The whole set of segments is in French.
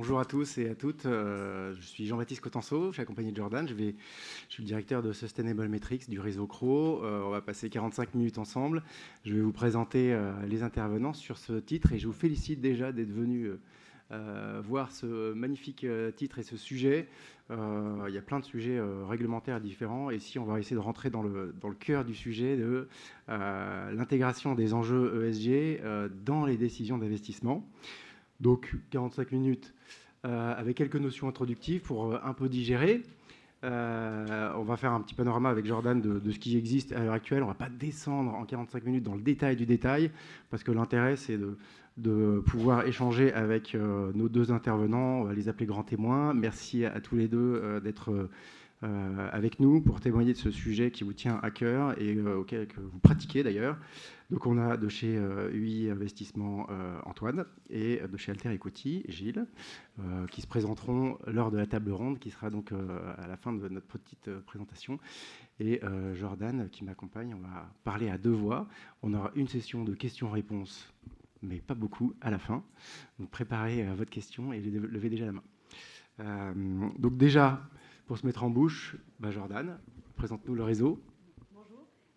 bonjour à tous et à toutes. Euh, je suis Jean-Baptiste Cotenceau, je suis accompagné de Jordan. Je, suis le directeur de Sustainable Metrics du réseau CRO. Euh, on va passer 45 minutes ensemble. Je vais vous présenter les intervenants sur ce titre et je vous félicite déjà d'être venus voir ce magnifique titre et ce sujet. il y a plein de sujets réglementaires différents. Et ici, on va essayer de rentrer dans le cœur du sujet de l'intégration des enjeux ESG dans les décisions d'investissement. Donc 45 minutes euh, avec quelques notions introductives pour euh, un peu digérer. Euh, on va faire un petit panorama avec Jordan de, ce qui existe à l'heure actuelle. On ne va pas descendre en 45 minutes dans le détail du détail, parce que l'intérêt, c'est de, pouvoir échanger avec nos deux intervenants, on va les appeler grands témoins. Merci à, tous les deux d'être avec nous pour témoigner de ce sujet qui vous tient à cœur et auquel que vous pratiquez d'ailleurs. Donc on a de chez UI euh, Investissement euh, Antoine et de chez Alter Equity Gilles, euh, qui se présenteront lors de la table ronde, qui sera donc à la fin de notre petite présentation. Et Jordan, qui m'accompagne, on va parler à deux voix. On aura une session de questions-réponses, mais pas beaucoup à la fin. Donc préparez votre question et levez déjà la main. donc déjà, pour se mettre en bouche, bah, Jordan, présente-nous le réseau.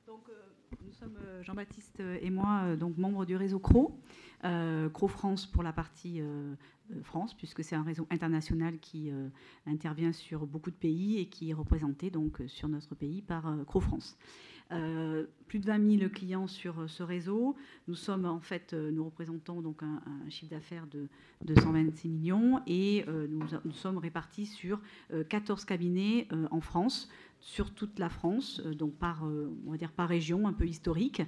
Euh, Jean-Baptiste et moi, euh, donc membres du réseau CRO, euh, CRO France pour la partie France, puisque c'est un réseau international qui intervient sur beaucoup de pays et qui est représenté donc sur notre pays par CRO France. Plus de 20 000 clients sur ce réseau. Nous sommes en fait, nous représentons donc un, chiffre d'affaires de 226 millions et nous, nous, sommes répartis sur 14 cabinets en France, sur toute la France, euh, donc par, euh, on va dire par région, un peu historique.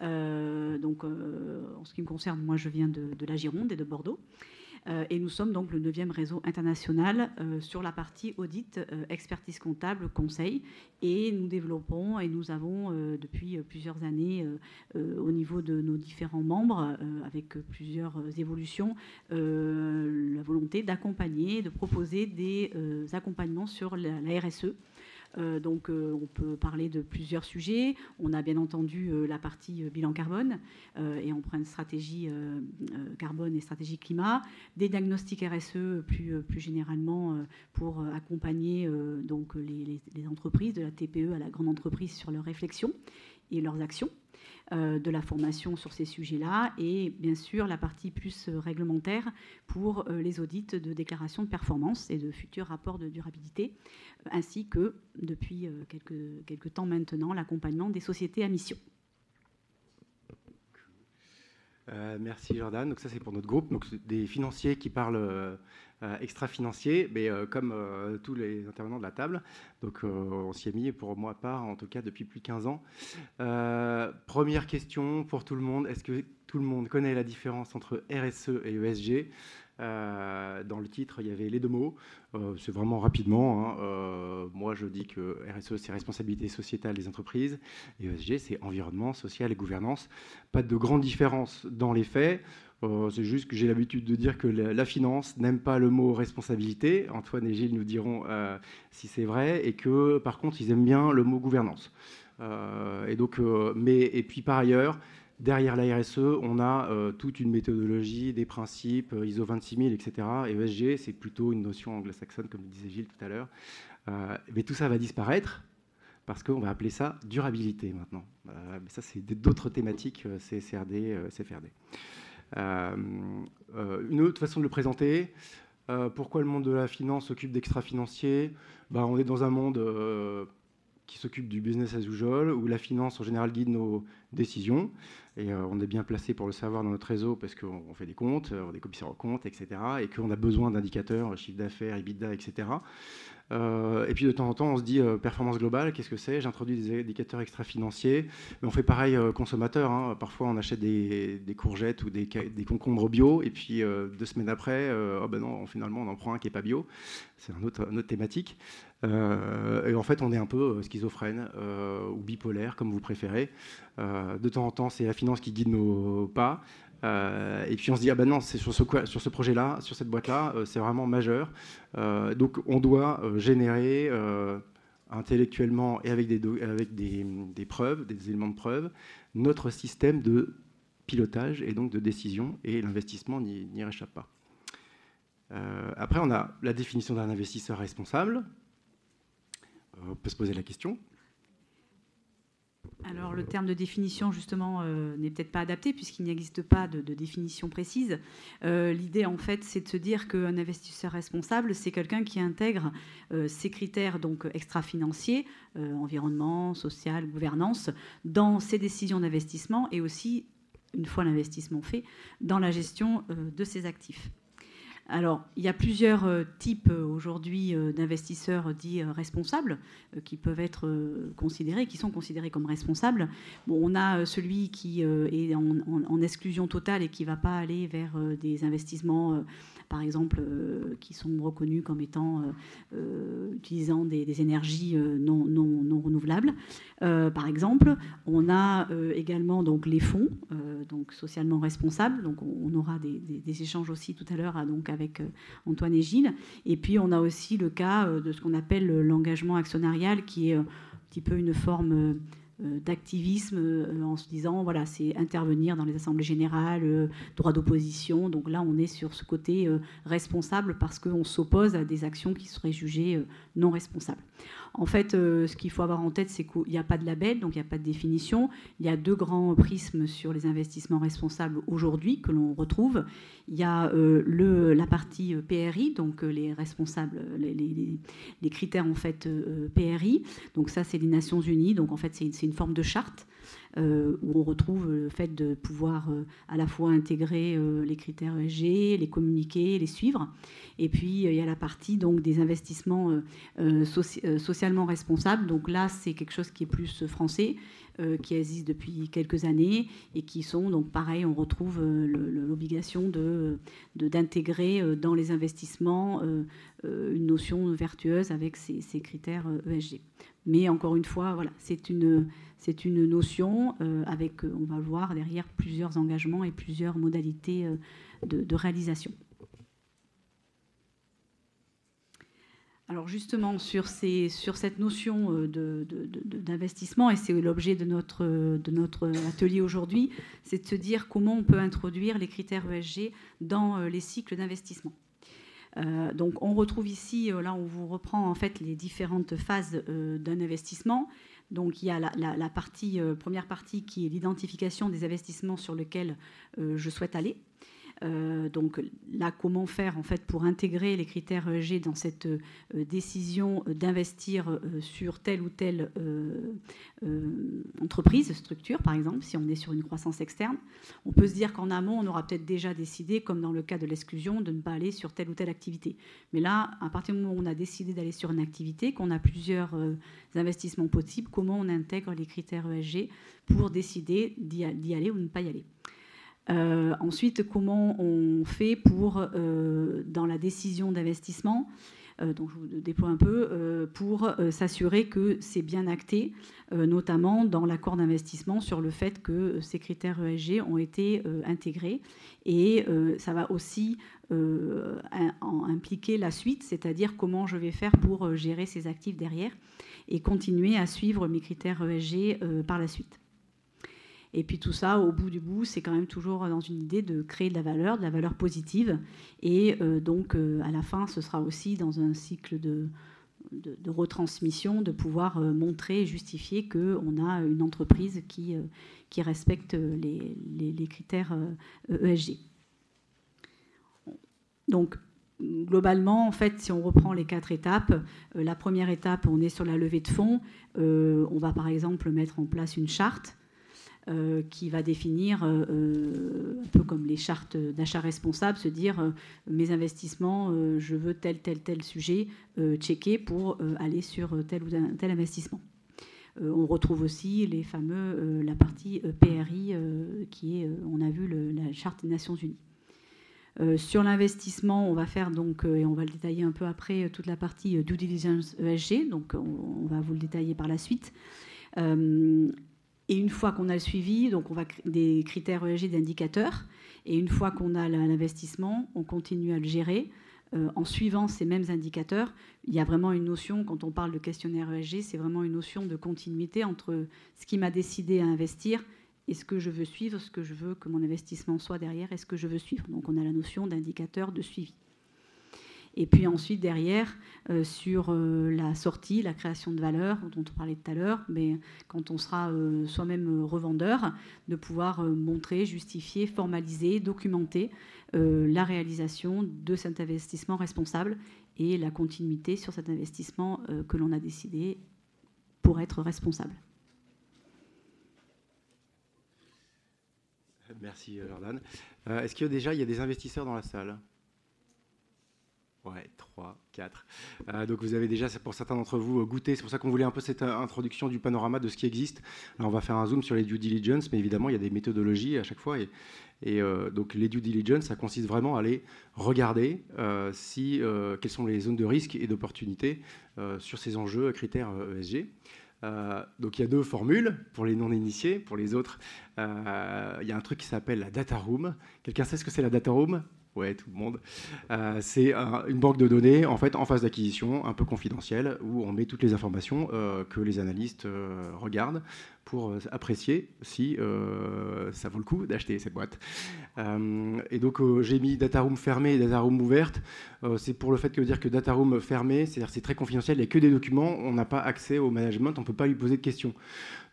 Euh, donc, en ce qui me concerne, moi, je viens de, la Gironde et de Bordeaux. Et nous sommes donc le neuvième réseau international sur la partie audit, expertise comptable, conseil. Et nous développons et nous avons depuis plusieurs années au niveau de nos différents membres, avec plusieurs évolutions, la volonté d'accompagner, de proposer des accompagnements sur la RSE. Euh, donc euh, on peut parler de plusieurs sujets. On a bien entendu euh, la partie bilan carbone et empreinte stratégie carbone et stratégie climat, des diagnostics RSE plus, plus généralement pour accompagner donc les, les, entreprises, de la TPE à la grande entreprise sur leurs réflexions et leurs actions. De la formation sur ces sujets-là et bien sûr la partie plus réglementaire pour les audits de déclaration de performance et de futurs rapports de durabilité ainsi que, depuis euh, quelques, quelques temps maintenant, l'accompagnement des sociétés à mission. Euh, merci Jordan. Donc ça c'est pour notre groupe, donc des financiers qui parlent euh, extra-financiers, mais comme tous les intervenants de la table. Donc on s'y est mis pour moi part en tout cas depuis plus de 15 ans. première question pour tout le monde, est-ce que tout le monde connaît la différence entre RSE et ESG euh, dans le titre, il y avait les deux mots. Euh, c'est vraiment rapidement. Hein. Euh, moi, je dis que RSE, c'est responsabilité sociétale des entreprises. Et ESG, c'est environnement, social et gouvernance. Pas de grande différence dans les faits. c'est juste que j'ai l'habitude de dire que la, finance n'aime pas le mot responsabilité. Antoine et Gilles nous diront si c'est vrai. Et que, par contre, ils aiment bien le mot gouvernance. et donc, mais, et puis, par ailleurs, Derrière la RSE, on a euh, toute une méthodologie, des principes, euh, ISO 26000, etc. Et ESG, c'est plutôt une notion anglo-saxonne, comme disait Gilles tout à l'heure. Euh, mais tout ça va disparaître parce qu'on va appeler ça durabilité maintenant. mais ça, c'est d'autres thématiques, CSRD, CFRD. une autre façon de le présenter, pourquoi le monde de la finance s'occupe d'extra-financiers? Ben, On est dans un monde qui s'occupe du business as usual, où la finance en général guide nos décisions. Et euh, on est bien placé pour le savoir dans notre réseau parce qu'on fait des comptes, on est commissaire aux comptes, etc. Et qu'on a besoin d'indicateurs, chiffre d'affaires, EBITDA, etc. Euh, et puis de temps en temps, on se dit euh, performance globale, qu'est-ce que c'est? J'introduis des indicateurs extra-financiers. Mais on fait pareil euh, consommateur. Hein. Parfois, on achète des, courgettes ou des, concombres bio, et puis deux semaines après, oh ben non, finalement, on en prend un qui n'est pas bio. C'est un une autre thématique. et en fait, on est un peu schizophrène ou bipolaire, comme vous préférez. de temps en temps, c'est la qui guide nos pas. Euh, et puis on se dit, ah ben non, c'est sur ce, sur ce projet-là, sur cette boîte-là, euh, c'est vraiment majeur. Euh, donc on doit générer intellectuellement et avec, des, avec des, des, preuves, des éléments de preuve, notre système de pilotage et donc de décision, et l'investissement n'y réchappe pas. après, on a la définition d'un investisseur responsable. on peut se poser la question. Alors le terme de définition justement euh, n'est peut-être pas adapté puisqu'il n'existe pas de, définition précise. Euh, l'idée en fait c'est de se dire qu'un investisseur responsable c'est quelqu'un qui intègre euh, ces critères donc extra-financiers, environnement, social, gouvernance, dans ses décisions d'investissement et aussi une fois l'investissement fait dans la gestion de ses actifs. Alors, il y a plusieurs euh, types euh, aujourd'hui euh, d'investisseurs dits responsables qui peuvent être considérés, qui sont considérés comme responsables. Bon, on a celui qui est en, exclusion totale et qui ne va pas aller vers des investissements par exemple, qui sont reconnus comme étant utilisant des, énergies non, non, renouvelables. par exemple, on a également donc les fonds, donc socialement responsables. Donc on, aura des, échanges aussi tout à l'heure donc avec Antoine et Gilles. Et puis on a aussi le cas de ce qu'on appelle l'engagement actionnarial, qui est un petit peu une forme euh, d'activisme euh, en se disant voilà c'est intervenir dans les assemblées générales, euh, droit d'opposition. Donc là on est sur ce côté responsable parce qu'on s'oppose à des actions qui seraient jugées non responsables. En fait, euh, ce qu'il faut avoir en tête, c'est qu'il n'y a pas de label, donc il n'y a pas de définition. Il y a deux grands prismes sur les investissements responsables aujourd'hui que l'on retrouve. Il y a euh, la partie euh, PRI, donc les responsables, les, critères en fait PRI. Donc ça, c'est les Nations Unies. Donc en fait, c'est une forme de charte euh, où on retrouve le fait de pouvoir euh, à la fois intégrer euh, les critères ESG, les communiquer, les suivre. Et puis il y a la partie donc des investissements socialement responsables. Donc là, c'est quelque chose qui est plus français, qui existe depuis quelques années et qui sont donc pareil. On retrouve l'obligation de d'intégrer dans les investissements une notion vertueuse avec ces, ces critères ESG. Mais encore une fois, voilà, c'est une, c'est une notion euh, avec, euh, on va le voir derrière, plusieurs engagements et plusieurs modalités euh, de, réalisation. Alors justement, sur, cette notion d'investissement, et c'est l'objet de notre, atelier aujourd'hui, c'est de se dire comment on peut introduire les critères ESG dans les cycles d'investissement. Donc on retrouve ici, là on vous reprend en fait les différentes phases d'un investissement. Donc il y a la, partie, première partie qui est l'identification des investissements sur lesquels je souhaite aller. Euh, donc là, comment faire en fait pour intégrer les critères ESG dans cette euh, décision d'investir euh, sur telle ou telle entreprise, structure, par exemple, si on est sur une croissance externe? On peut se dire qu'en amont, on aura peut-être déjà décidé, comme dans le cas de l'exclusion, de ne pas aller sur telle ou telle activité. Mais là, à partir du moment où on a décidé d'aller sur une activité, qu'on a plusieurs investissements possibles, comment on intègre les critères ESG pour décider d'y aller ou ne pas y aller? Euh, ensuite, comment on fait pour, euh, dans la décision d'investissement, euh, donc je vous déploie un peu, pour s'assurer que c'est bien acté, notamment dans l'accord d'investissement sur le fait que ces critères ESG ont été intégrés. Et ça va aussi impliquer la suite, c'est-à-dire comment je vais faire pour gérer ces actifs derrière et continuer à suivre mes critères ESG par la suite. Et puis tout ça, au bout du bout, c'est quand même toujours dans une idée de créer de la valeur, de la valeur positive. Et euh, donc, euh, à la fin, ce sera aussi dans un cycle de, de, retransmission, de pouvoir euh, montrer et justifier qu'on a une entreprise qui, qui respecte les, les, critères ESG. E donc, globalement, en fait, si on reprend les quatre étapes, la première étape, on est sur la levée de fonds. on va par exemple mettre en place une charte euh, qui va définir, euh, euh, un peu comme les chartes d'achat responsable, se dire mes investissements, je veux tel, tel, tel sujet checker pour aller sur tel ou tel investissement. on retrouve aussi les fameux, la partie PRI qui est, on a vu, la charte des Nations Unies. sur l'investissement, on va faire donc, et on va le détailler un peu après, toute la partie due diligence ESG, donc on, on va vous le détailler par la suite. Et une fois qu'on a le suivi, donc on va des critères ESG d'indicateurs. Et une fois qu'on a l'investissement, on continue à le gérer. Euh, en suivant ces mêmes indicateurs, il y a vraiment une notion, quand on parle de questionnaire ESG, c'est vraiment une notion de continuité entre ce qui m'a décidé à investir et ce que je veux suivre, ce que je veux que mon investissement soit derrière et ce que je veux suivre. Donc on a la notion d'indicateur de suivi. Et puis ensuite, derrière, sur la sortie, la création de valeur, dont on parlait tout à l'heure, mais quand on sera soi-même revendeur, de pouvoir montrer, justifier, formaliser, documenter la réalisation de cet investissement responsable et la continuité sur cet investissement que l'on a décidé pour être responsable. Merci Jordan. Euh, est-ce que déjà y a des investisseurs dans la salle? Ouais, 3, 4. Euh, donc vous avez déjà, pour certains d'entre vous, goûté. C'est pour ça qu'on voulait un peu cette introduction du panorama de ce qui existe. Là, on va faire un zoom sur les due diligence, mais évidemment, il y a des méthodologies à chaque fois. Et, euh, donc les due diligence, ça consiste vraiment à aller regarder si, quelles sont les zones de risque et d'opportunité sur ces enjeux critères ESG. Euh, donc il y a deux formules pour les non-initiés, pour les autres, euh, il y a un truc qui s'appelle la data room. Quelqu'un sait ce que c'est la data room? Ouais, tout le monde. Euh, c'est une banque de données en fait en phase d'acquisition, un peu confidentielle, où on met toutes les informations que les analystes regardent pour euh, apprécier si euh, ça vaut le coup d'acheter cette boîte. Euh, et donc j'ai mis data room fermé et data room ouverte. c'est pour le fait que dire que data room fermé, c'est-à-dire c'est très confidentiel, il n'y a que des documents, on n'a pas accès au management, on ne peut pas lui poser de questions.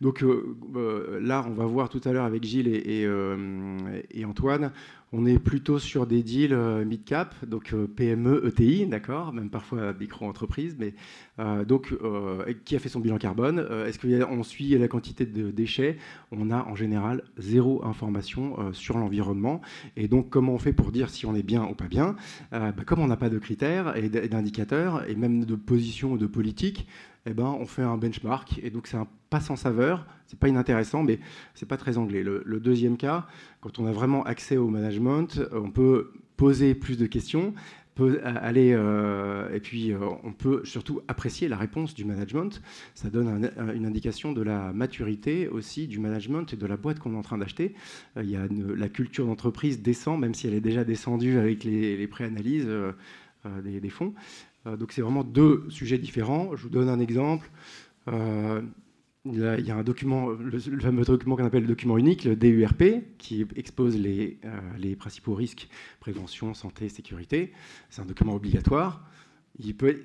Donc là, on va voir tout à l'heure avec Gilles et Antoine, on est plutôt sur des deals euh, mid-cap, donc euh, PME, ETI, d'accord, même parfois micro-entreprise, mais euh, donc qui a fait son bilan carbone Est-ce qu'on suit la quantité de déchets? On a en général zéro information sur l'environnement. Et donc, comment on fait pour dire si on est bien ou pas bien? Bah, Comme on n'a pas de critères et d'indicateurs, et même de position ou de politique, eh ben, on fait un benchmark. Et donc, c'est un pas sans saveur, c'est pas inintéressant, mais c'est pas très anglais. Le, deuxième cas, quand on a vraiment accès au management, on peut poser plus de questions, aller euh, et puis euh, on peut surtout apprécier la réponse du management. Ça donne une indication de la maturité aussi du management et de la boîte qu'on est en train d'acheter. Euh, y a la culture d'entreprise descend, même si elle est déjà descendue avec les, préanalyses des, fonds. Euh, donc c'est vraiment deux sujets différents. Je vous donne un exemple. Euh, il y a un document, le, fameux document qu'on appelle le document unique, le DURP, qui expose les, euh, les principaux risques, prévention, santé, sécurité. C'est un document obligatoire.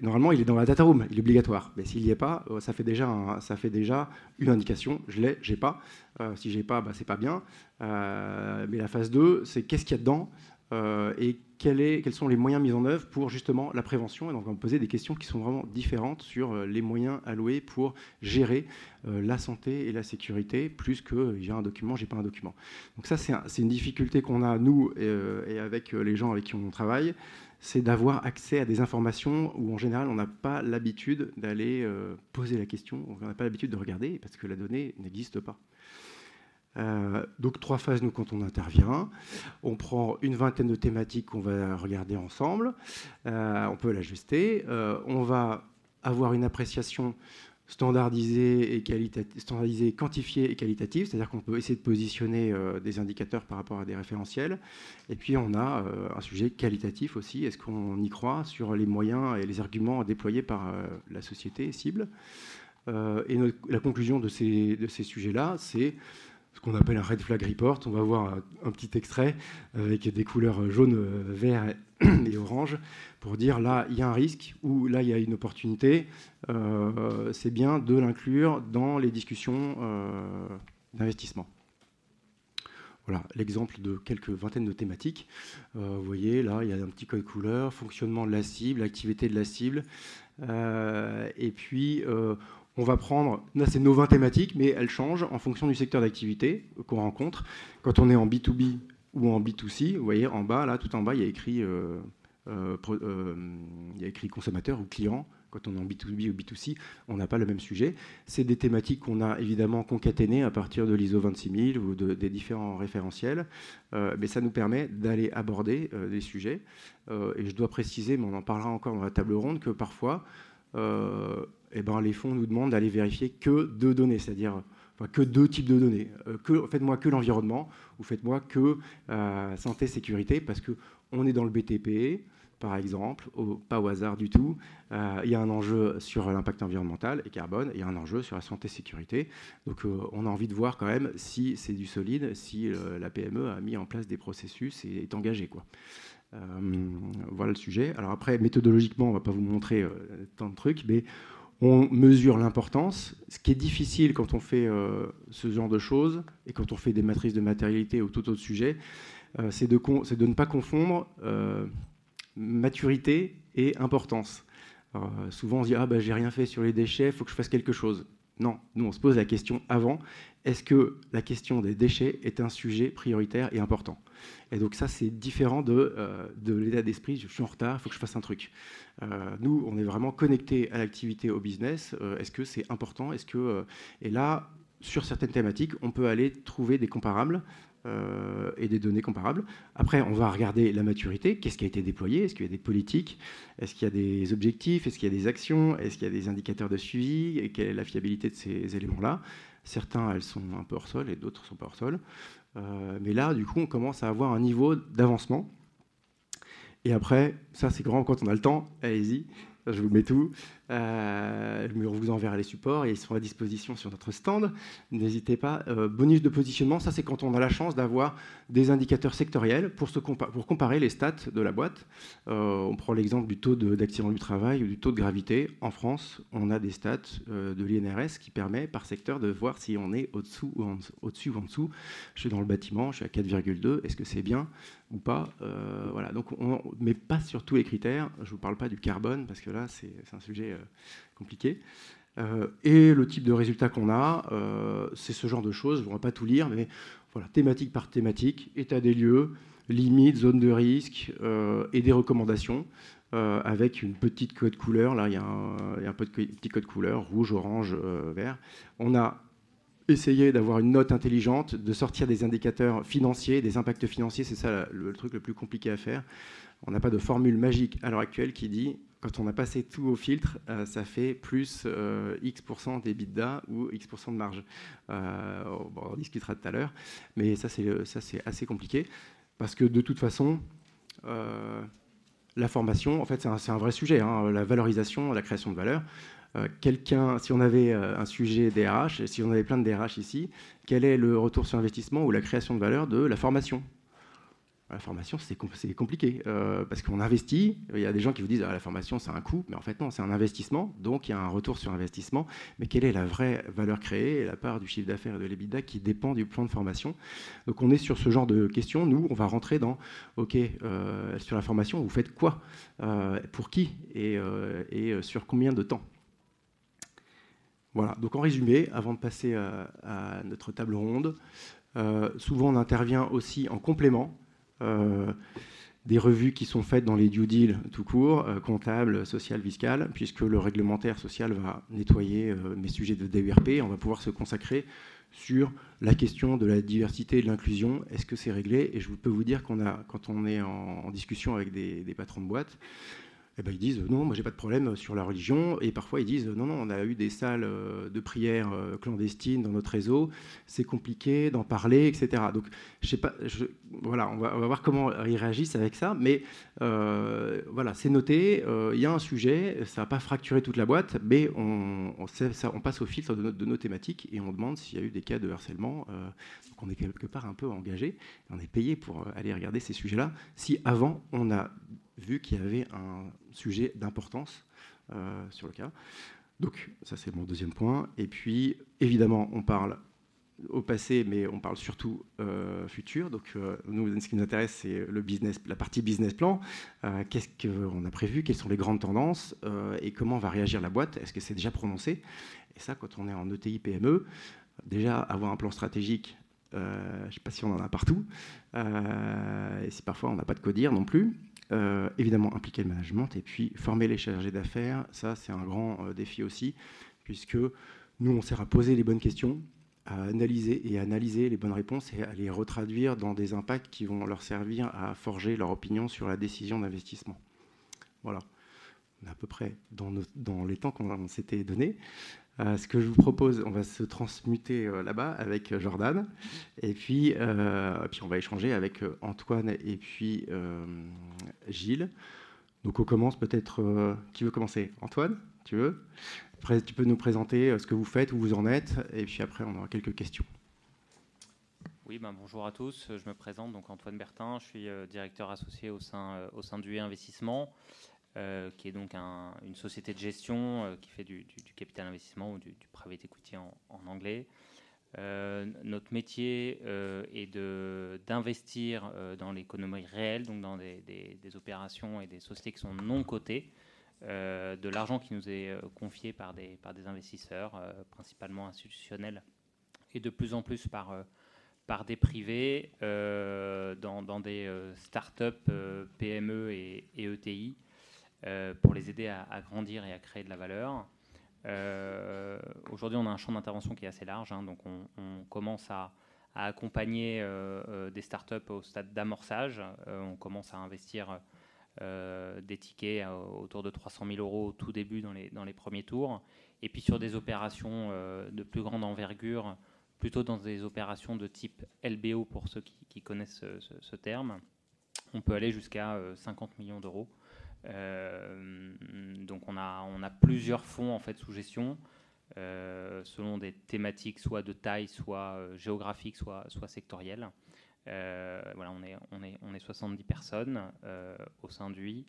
Normalement, il est dans la data room, il est obligatoire. Mais s'il n'y est pas, ça fait déjà, ça fait déjà une indication. Je l'ai, j'ai pas. Euh, si j'ai pas, bah, c'est pas bien. mais la phase 2, c'est qu'est-ce qu'il y a dedans euh, et quels sont les moyens mis en œuvre pour justement la prévention. Et donc on va me poser des questions qui sont vraiment différentes sur euh, les moyens alloués pour gérer euh, la santé et la sécurité, plus que j'ai un document, j'ai pas un document. Donc ça c'est une difficulté qu'on a nous et, avec les gens avec qui on travaille, c'est d'avoir accès à des informations où en général on n'a pas l'habitude d'aller poser la question, on n'a pas l'habitude de regarder parce que la donnée n'existe pas. Euh, donc trois phases, nous, quand on intervient. On prend une vingtaine de thématiques qu'on va regarder ensemble. Euh, on peut l'ajuster. Euh, on va avoir une appréciation standardisée, et quantifiée et qualitative, c'est-à-dire qu'on peut essayer de positionner des indicateurs par rapport à des référentiels. Et puis on a un sujet qualitatif aussi, est-ce qu'on y croit sur les moyens et les arguments déployés par la société cible? et la conclusion de ces, de ces sujets-là, c'est ce qu'on appelle un red flag report. On va voir un, petit extrait avec des couleurs jaune, vert et orange pour dire là, il y a un risque ou là, il y a une opportunité. Euh, c'est bien de l'inclure dans les discussions euh, d'investissement. Voilà l'exemple de quelques vingtaines de thématiques. Euh, vous voyez, là, il y a un petit code couleur, fonctionnement de la cible, activité de la cible. et puis, on va prendre, là c'est nos 20 thématiques, mais elles changent en fonction du secteur d'activité qu'on rencontre. Quand on est en B2B ou en B2C, vous voyez en bas, là tout en bas, il y a écrit, euh, euh, euh, consommateur ou client. Quand on est en B2B ou B2C, on n'a pas le même sujet. C'est des thématiques qu'on a évidemment concaténées à partir de l'ISO 26000 ou des différents référentiels, mais ça nous permet d'aller aborder des sujets. et je dois préciser, mais on en parlera encore dans la table ronde, que parfois, eh ben, les fonds nous demandent d'aller vérifier que deux données, c'est-à-dire que deux types de données. Euh, faites-moi que l'environnement ou faites-moi que euh, santé, sécurité, parce qu'on est dans le BTP, par exemple, pas au hasard du tout. Euh, il y a un enjeu sur l'impact environnemental et carbone, il y a un enjeu sur la santé, sécurité. Donc on a envie de voir quand même si c'est du solide, si la PME a mis en place des processus et est engagée. Voilà le sujet. Alors après, méthodologiquement, on ne va pas vous montrer tant de trucs, mais on mesure l'importance. Ce qui est difficile quand on fait ce genre de choses et quand on fait des matrices de matérialité ou tout autre sujet, c'est de, ne pas confondre maturité et importance. souvent on se dit ah ben j'ai rien fait sur les déchets, il faut que je fasse quelque chose. Non, nous on se pose la question avant est-ce que la question des déchets est un sujet prioritaire et important? Et donc ça c'est différent de, euh, de l'état d'esprit je suis en retard, il faut que je fasse un truc. Euh, nous on est vraiment connecté à l'activité, au business. Euh, est-ce que c'est important? Est-ce que et là sur certaines thématiques, on peut aller trouver des comparables euh, et des données comparables. Après, on va regarder la maturité, qu'est-ce qui a été déployé, est-ce qu'il y a des politiques, est-ce qu'il y a des objectifs, est-ce qu'il y a des actions, est-ce qu'il y a des indicateurs de suivi, et quelle est la fiabilité de ces éléments-là? Certains, elles sont un peu hors sol et d'autres sont pas hors sol. Euh, mais là, du coup, on commence à avoir un niveau d'avancement. Et après, ça c'est grand quand on a le temps, allez-y, je vous mets tout. Euh, vous enverra les supports et ils sont à disposition sur notre stand. N'hésitez pas. Euh, bonus de positionnement, ça c'est quand on a la chance d'avoir des indicateurs sectoriels pour, comparer les stats de la boîte. Euh, on prend l'exemple du taux d'accident du travail ou du taux de gravité. En France, on a des stats de l'INRS qui permet par secteur de voir si on est au-dessous ou, en, au-dessus ou en dessous. Je suis dans le bâtiment, je suis à 4,2. Est-ce que c'est bien ou pas? Voilà. Donc, on, mais pas sur tous les critères. Je ne vous parle pas du carbone parce que là, c'est un sujet euh, compliqué. Euh, et le type de résultat qu'on a, euh, c'est ce genre de choses. Je ne vais pas tout lire, mais voilà, thématique par thématique, état des lieux, limites, zone de risque et des recommandations. avec une petite code couleur. Là, il y a un, petit code couleur, rouge, orange, vert. On a essayé d'avoir une note intelligente, de sortir des indicateurs financiers, des impacts financiers. C'est ça le, truc le plus compliqué à faire. On n'a pas de formule magique à l'heure actuelle qui dit quand on a passé tout au filtre, euh, ça fait plus euh, X% d'EBITDA ou X% de marge. Euh, on discutera tout à l'heure, mais ça c'est assez compliqué, parce que de toute façon, la formation, en fait c'est un, vrai sujet, hein, la valorisation, la création de valeur. Quelqu'un, si on avait un sujet DRH, si on avait plein de DRH ici, quel est le retour sur investissement ou la création de valeur de la formation? La formation, c'est compliqué euh, parce qu'on investit. Il y a des gens qui vous disent ah, la formation, c'est un coût, mais en fait, non, c'est un investissement. Donc, il y a un retour sur investissement. Mais quelle est la vraie valeur créée? Et la part du chiffre d'affaires et de l'EBITDA qui dépend du plan de formation Donc, on est sur ce genre de questions. Nous, on va rentrer dans OK, euh, sur la formation, vous faites quoi euh, Pour qui et, sur combien de temps? Voilà. Donc, en résumé, avant de passer à notre table ronde, souvent on intervient aussi en complément des revues qui sont faites dans les due deals tout court, euh, comptables, social, fiscal, puisque le réglementaire social va nettoyer euh, mes sujets de DURP. On va pouvoir se consacrer sur la question de la diversité et de l'inclusion. Est-ce que c'est réglé? Et je peux vous dire qu'on quand on est en, discussion avec des, des, patrons de boîtes, eh ben, ils disent non, moi j'ai pas de problème sur la religion. Et parfois ils disent non, non, on a eu des salles euh, de prière euh, clandestines dans notre réseau, c'est compliqué d'en parler, etc. Donc je sais pas, voilà, on va, voir comment ils réagissent avec ça. Mais euh, voilà, c'est noté, il y a un sujet, ça va pas fracturer toute la boîte, mais on, passe au filtre de, nos thématiques et on demande s'il y a eu des cas de harcèlement. donc on est quelque part un peu engagé, on est payé pour aller regarder ces sujets-là. Si avant on a vu qu'il y avait un sujet d'importance euh, sur le cas. Donc ça c'est mon deuxième point. Et puis évidemment on parle au passé, mais on parle surtout euh, futur. Donc euh, nous, ce qui nous intéresse, c'est le business, la partie business plan. Qu'est-ce qu'on a prévu? Quelles sont les grandes tendances? Et comment va réagir la boîte? Est-ce que c'est déjà prononcé? Et ça, quand on est en ETI PME, déjà avoir un plan stratégique. je ne sais pas si on en a partout, et si parfois on n'a pas de codir non plus. Euh, évidemment impliquer le management et puis former les chargés d'affaires, ça c'est un grand euh, défi aussi, puisque nous on sert à poser les bonnes questions, à analyser et analyser les bonnes réponses et à les retraduire dans des impacts qui vont leur servir à forger leur opinion sur la décision d'investissement. Voilà, on est à peu près dans, dans les temps qu'on s'était donnés. Euh, ce que je vous propose, on va se transmuter euh, là-bas avec euh, Jordan, et puis, on va échanger avec Antoine et puis Gilles. Donc on commence peut-être. qui veut commencer? Antoine, tu veux? Tu peux nous présenter ce que vous faites, où vous en êtes, et puis après on aura quelques questions. Oui, ben, bonjour à tous. Je me présente, donc Antoine Bertin. Je suis directeur associé au sein, au sein du Investissement, qui est donc une société de gestion qui fait du, capital investissement ou du, private equity en, anglais. notre métier est d'investir dans l'économie réelle, donc dans des, opérations et des sociétés qui sont non cotées, euh, de l'argent qui nous est euh, confié par des, investisseurs, euh, principalement institutionnels, et de plus en plus par, des privés dans, dans, des start-up, PME et, ETI, e pour les aider à, grandir et à créer de la valeur. Aujourd'hui, on a un champ d'intervention qui est assez large, hein, donc on, commence à, accompagner des startups au stade d'amorçage. on commence à investir euh, des tickets euh, autour de 300 000 euros au tout début dans les, premiers tours. Et puis sur des opérations euh, de plus grande envergure, plutôt dans des opérations de type LBO pour ceux qui, connaissent ce, terme, on peut aller jusqu'à 50 millions d'euros. Donc on a, on a plusieurs fonds en fait sous gestion. selon des thématiques soit de taille, soit géographique, soit, soit sectorielles. Euh, voilà, on est, on, est, on est 70 personnes euh, au sein du I.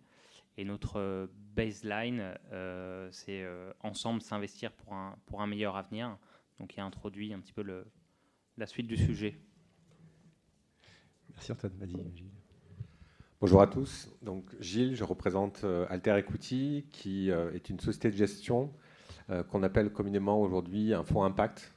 Et notre baseline, euh, c'est ensemble s'investir pour un, pour un meilleur avenir. Donc, il a introduit un petit peu le, la suite du sujet. Merci Antoine Gilles. Bonjour à tous. Donc, Gilles, je représente Alter Equity, qui est une société de gestion qu'on appelle communément aujourd'hui un fonds impact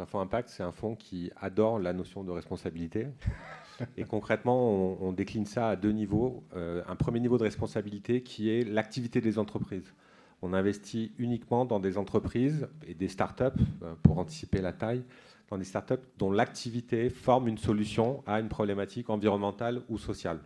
un fonds impact, c'est un fonds qui adore la notion de responsabilité. Et concrètement, on, décline ça à deux niveaux. Euh, un premier niveau de responsabilité qui est l'activité des entreprises. On investit uniquement dans des entreprises et des startups, euh, pour anticiper la taille, dans des startups dont l'activité forme une solution à une problématique environnementale ou sociale.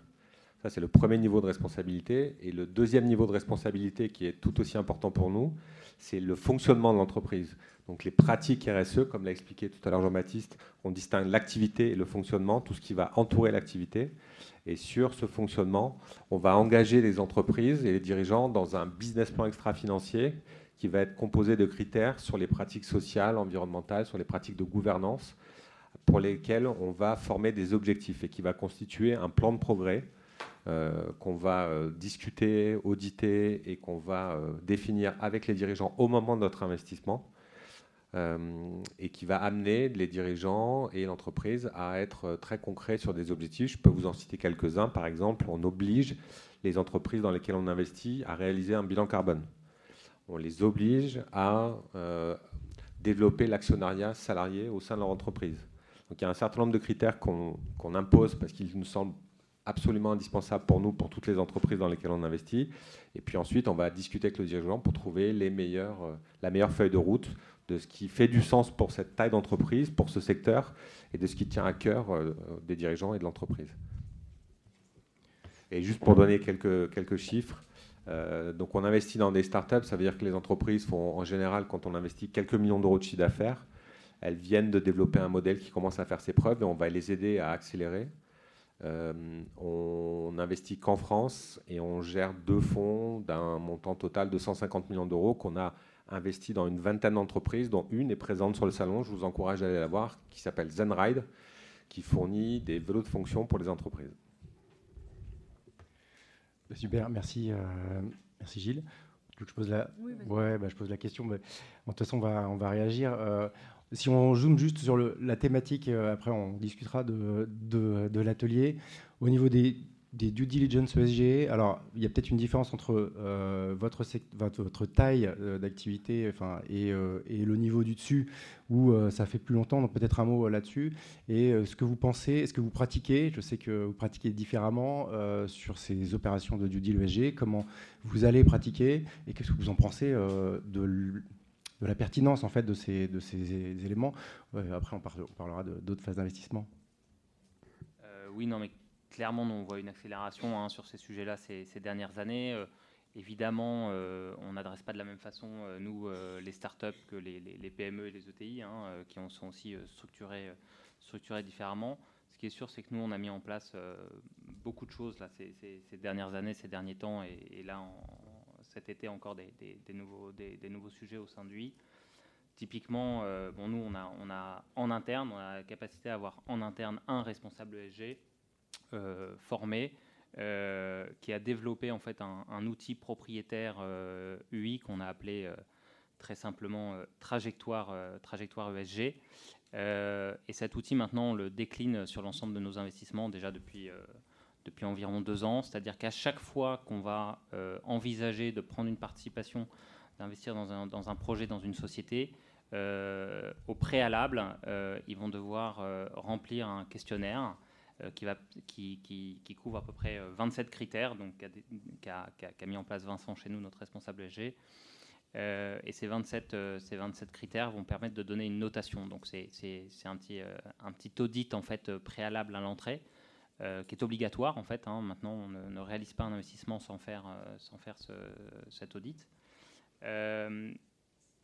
Ça, c'est le premier niveau de responsabilité. Et le deuxième niveau de responsabilité, qui est tout aussi important pour nous, c'est le fonctionnement de l'entreprise. Donc les pratiques RSE, comme l'a expliqué tout à l'heure Jean-Baptiste, on distingue l'activité et le fonctionnement, tout ce qui va entourer l'activité. Et sur ce fonctionnement, on va engager les entreprises et les dirigeants dans un business plan extra-financier qui va être composé de critères sur les pratiques sociales, environnementales, sur les pratiques de gouvernance, pour lesquels on va former des objectifs et qui va constituer un plan de progrès qu'on va euh, discuter, auditer et qu'on va euh, définir avec les dirigeants au moment de notre investissement euh, et qui va amener les dirigeants et l'entreprise à être très concrets sur des objectifs. Je peux vous en citer quelques-uns. Par exemple, on oblige les entreprises dans lesquelles on investit à réaliser un bilan carbone. On les oblige à euh, développer l'actionnariat salarié au sein de leur entreprise. Donc il y a un certain nombre de critères qu'on impose parce qu'ils nous semblent absolument indispensables pour nous, pour toutes les entreprises dans lesquelles on investit. Et puis ensuite, on va discuter avec le dirigeant pour trouver euh, la meilleure feuille de route de ce qui fait du sens pour cette taille d'entreprise, pour ce secteur, et de ce qui tient à cœur euh, des dirigeants et de l'entreprise. Et juste pour donner quelques, chiffres, euh, donc on investit dans des startups, ça veut dire que les entreprises font en général, quand on investit quelques millions d'euros de chiffre d'affaires, elles viennent de développer un modèle qui commence à faire ses preuves et on va les aider à accélérer. Euh, on n'investit qu'en France et on gère deux fonds d'un montant total de 150 millions d'euros qu'on a investi dans une vingtaine d'entreprises, dont une est présente sur le salon. Je vous encourage à aller la voir, qui s'appelle ZenRide, qui fournit des vélos de fonction pour les entreprises. Bah, super, merci, euh, merci Gilles. je pose la, ouais, bah, je pose la question. de toute façon, on va, on va réagir. Euh, si on zoome juste sur la thématique, euh, après on discutera de, l'atelier. Au niveau des, due diligence ESG. Alors, il y a peut-être une différence entre euh, votre, taille euh, d'activité et, le niveau du dessus, où ça fait plus longtemps, donc peut-être un mot là-dessus. Et ce que vous pensez, est-ce que vous pratiquez, je sais que vous pratiquez différemment sur ces opérations de due diligence ESG, comment vous allez pratiquer, et qu'est-ce que vous en pensez de, de, la pertinence en fait, de, ces, éléments Après, on, parlera d'autres phases d'investissement. oui, non, mais clairement, on voit une accélération hein, sur ces sujets-là ces, dernières années. Euh, évidemment, euh, on n'adresse pas de la même façon, euh, nous, les startups, que les, PME et les ETI, hein, qui sont aussi structurés, structurés différemment. Ce qui est sûr, c'est que nous, on a mis en place beaucoup de choses là, ces, dernières années, ces derniers temps, et, là, cet été, encore des, nouveaux, sujets au sein du I Typiquement, bon, nous, on a, en interne, on a la capacité à avoir en interne un responsable ESG formé qui a développé en fait un, outil propriétaire UI qu'on a appelé très simplement trajectoire, trajectoire ESG. et cet outil, maintenant, on le décline sur l'ensemble de nos investissements déjà depuis depuis environ deux ans. C'est-à-dire qu'à chaque fois qu'on va euh, envisager de prendre une participation, d'investir dans un, projet, dans une société, euh, au préalable, euh, ils vont devoir remplir un questionnaire qui, couvre à peu près 27 critères, donc qu'a mis en place Vincent chez nous, notre responsable SG. et ces 27, ces 27 critères vont permettre de donner une notation. Donc c'est un petit, un petit audit en fait préalable à l'entrée euh, qui est obligatoire en fait. Hein. Maintenant, on ne, réalise pas un investissement sans faire, euh, sans faire cet audit. Euh,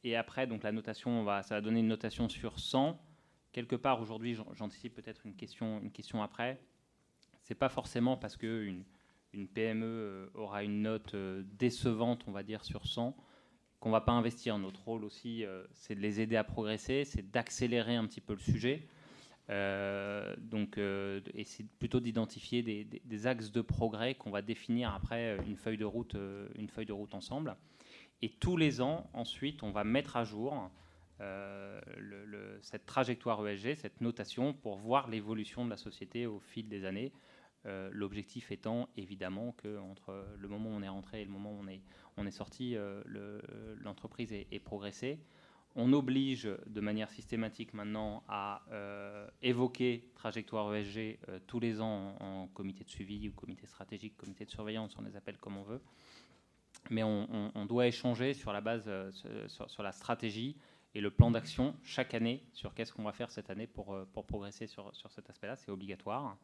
et après, donc la notation, va, ça va donner une notation sur 100. Quelque part, aujourd'hui, j'anticipe peut-être une question, une question après. C'est pas forcément parce qu'une une PME aura une note décevante, on va dire, sur 100, qu'on va pas investir. Notre rôle aussi, c'est de les aider à progresser, c'est d'accélérer un petit peu le sujet. Euh, donc, euh, et c'est plutôt d'identifier des, axes de progrès qu'on va définir après une feuille de route, euh, une feuille de route ensemble. Et tous les ans, ensuite, on va mettre à jour cette trajectoire ESG, cette notation, pour voir l'évolution de la société au fil des années. L'objectif étant évidemment que entre le moment où on est rentré et le moment où on est, on est sorti, l'entreprise ait progressé on oblige de manière systématique maintenant à euh, évoquer trajectoire ESG euh, tous les ans en, comité de suivi ou comité stratégique, comité de surveillance, on les appelle comme on veut. Mais on, doit échanger sur la base, euh, sur, la stratégie et le plan d'action chaque année sur qu'est-ce qu'on va faire cette année pour, pour progresser sur, cet aspect-là. C'est obligatoire.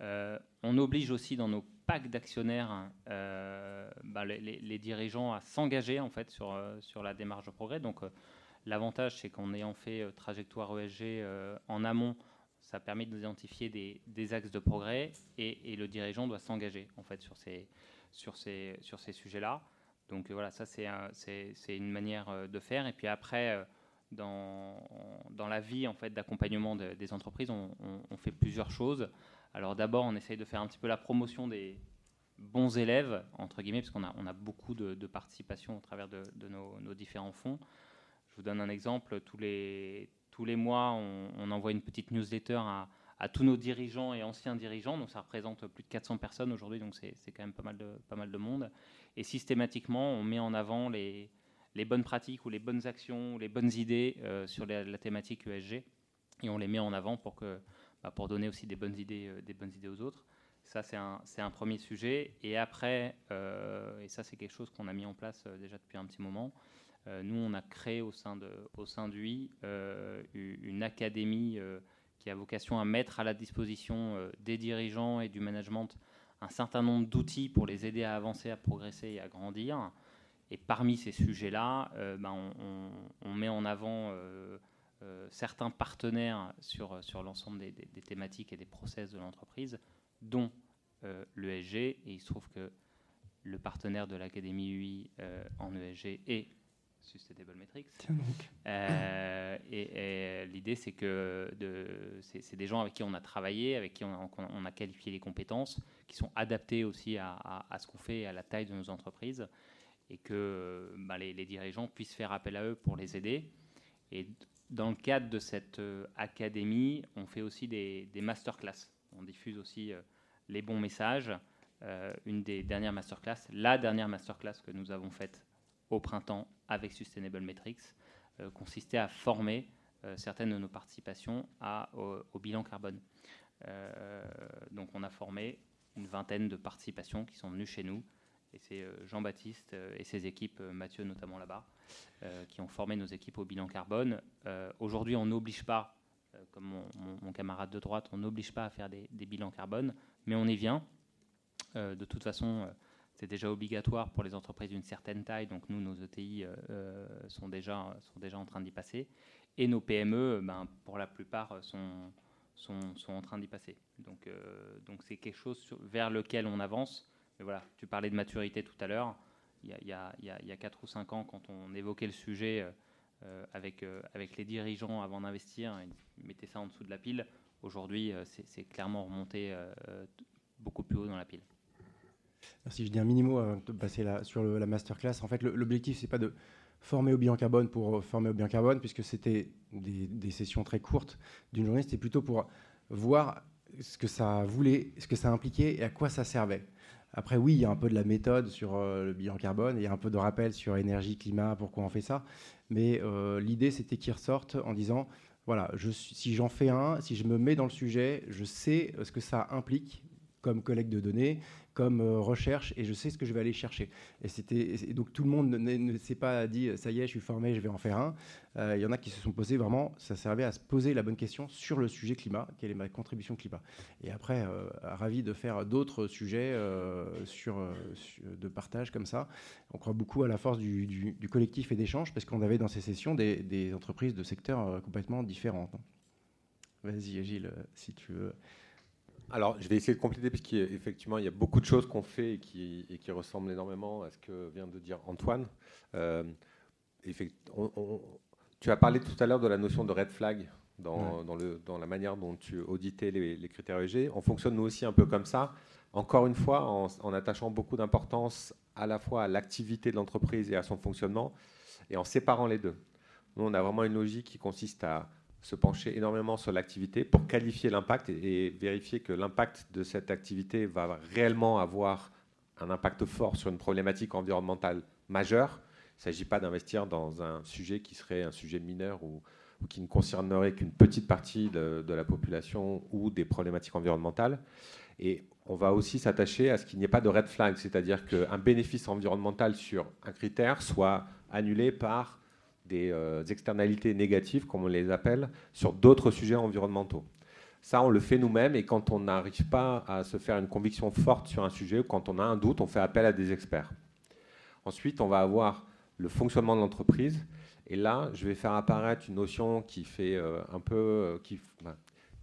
on oblige aussi dans nos packs d'actionnaires bah, les, dirigeants à s'engager en fait sur, sur la démarche de progrès. Donc L'avantage, c'est qu'en ayant fait euh, trajectoire ESG euh, en amont, ça permet d'identifier des, axes de progrès et, le dirigeant doit s'engager en fait sur ces, sur ces, sur ces sujets-là. Donc voilà, ça c'est une manière de faire. Et puis après, dans, dans la vie en fait d'accompagnement des entreprises, on, fait plusieurs choses. Alors d'abord, on essaye de faire un petit peu la promotion des bons élèves entre guillemets, parce qu'on a, on a beaucoup de, participation au travers de, nos, différents fonds vous donne un exemple. Tous les, tous les mois, on, envoie une petite newsletter à, tous nos dirigeants et anciens dirigeants. Donc ça représente plus de 400 personnes aujourd'hui, donc c'est quand même pas mal, de, pas mal de monde. Et systématiquement, on met en avant les, les bonnes pratiques ou les bonnes actions les bonnes idées euh, sur la, thématique ESG. Et on les met en avant pour, que, bah, pour donner aussi des bonnes idées, euh, des bonnes idées aux autres. Ça, c'est un, un, premier sujet. Et après, euh, et ça, c'est quelque chose qu'on a mis en place déjà depuis un petit moment, nous, on a créé au sein, de, au sein d'UI euh, une académie euh, qui a vocation à mettre à la disposition des dirigeants et du management un certain nombre d'outils pour les aider à avancer, à progresser et à grandir. Et parmi ces sujets-là, ben, on, met en avant certains partenaires sur, sur l'ensemble des, thématiques et des process de l'entreprise, dont l'ESG. Et il se trouve que le partenaire de l'Académie UI en ESG est Sustainable Metrics. Euh, et, l'idée, c'est que c'est des gens avec qui on a travaillé, avec qui on a, qualifié les compétences, qui sont adaptés aussi à, ce qu'on fait à la taille de nos entreprises, et que bah, les, dirigeants puissent faire appel à eux pour les aider. Et dans le cadre de cette euh, académie, on fait aussi des, des masterclass. On diffuse aussi euh, les bons messages. une des dernières masterclass, la dernière masterclass que nous avons faite au printemps avec Sustainable Metrics euh, consistait à former euh, certaines de nos participations au, bilan carbone. Euh, donc on a formé une vingtaine de participations qui sont venues chez nous. Et c'est Jean-Baptiste et ses équipes, Mathieu notamment là-bas, qui ont formé nos équipes au bilan carbone. Aujourd'hui, on n'oblige pas, comme mon, camarade de droite, on n'oblige pas à faire des, des, bilans carbone, mais on y vient. de toute façon, c'est déjà obligatoire pour les entreprises d'une certaine taille, donc nous, nos ETI euh, euh, sont, déjà, sont déjà en train d'y passer. Et nos PME, ben, pour la plupart, sont, sont, sont en train d'y passer. Donc euh, donc c'est quelque chose vers lequel on avance. Mais voilà, tu parlais de maturité tout à l'heure. Il y a, il y a, il y a 4 ou 5 ans, quand on évoquait le sujet, avec, avec les dirigeants avant d'investir, ils mettaient ça en dessous de la pile. Aujourd'hui, c'est clairement remonté beaucoup plus haut dans la pile. Merci. Je dis un mini-mot avant de passer sur la masterclass. En fait, l'objectif, c'est pas de former au bilan carbone pour former au bilan carbone, puisque c'était des, sessions très courtes d'une journée. C'était plutôt pour voir ce que ça voulait, ce que ça impliquait et à quoi ça servait. Après, oui, il y a un peu de la méthode sur euh, le bilan carbone, il y a un peu de rappel sur énergie, climat, pourquoi on fait ça. Mais euh, l'idée, c'était qu'ils ressortent en disant, voilà, si j'en fais un, si je me mets dans le sujet, je sais ce que ça implique comme collecte de données, comme euh, recherche et je sais ce que je vais aller chercher. Et, c'était, donc tout le monde ne, s'est pas dit ça y est, je suis formé, je vais en faire un. Euh, il y en a qui se sont posés vraiment, ça servait à se poser la bonne question sur le sujet climat, quelle est ma contribution climat. Et après, euh, ravi de faire d'autres sujets sur, de partage comme ça. On croit beaucoup à la force du, collectif et d'échange parce qu'on avait dans ces sessions des, des entreprises de secteurs complètement différents. Vas-y, Gilles, si tu veux. Alors, je vais essayer de compléter, puisqu'effectivement, il y a beaucoup de choses qu'on fait et qui, ressemblent énormément à ce que vient de dire Antoine. Euh, tu as parlé tout à l'heure de la notion de red flag dans, la manière dont tu auditais les, critères EG. On fonctionne nous aussi un peu comme ça, encore une fois, en attachant beaucoup d'importance à la fois à l'activité de l'entreprise et à son fonctionnement, et en séparant les deux. Nous, on a vraiment une logique qui consiste à se pencher énormément sur l'activité pour qualifier l'impact et, vérifier que l'impact de cette activité va réellement avoir un impact fort sur une problématique environnementale majeure. Il ne s'agit pas d'investir dans un sujet qui serait un sujet mineur ou, qui ne concernerait qu'une petite partie de, la population ou des problématiques environnementales. Et on va aussi s'attacher à ce qu'il n'y ait pas de red flag, c'est-à-dire qu'un bénéfice environnemental sur un critère soit annulé par des euh, externalités négatives, comme on les appelle, sur d'autres sujets environnementaux. Ça, on le fait nous-mêmes et quand on n'arrive pas à se faire une conviction forte sur un sujet, ou quand on a un doute, on fait appel à des experts. Ensuite, on va avoir le fonctionnement de l'entreprise. Et là, je vais faire apparaître une notion qui fait euh, un peu, euh, qui,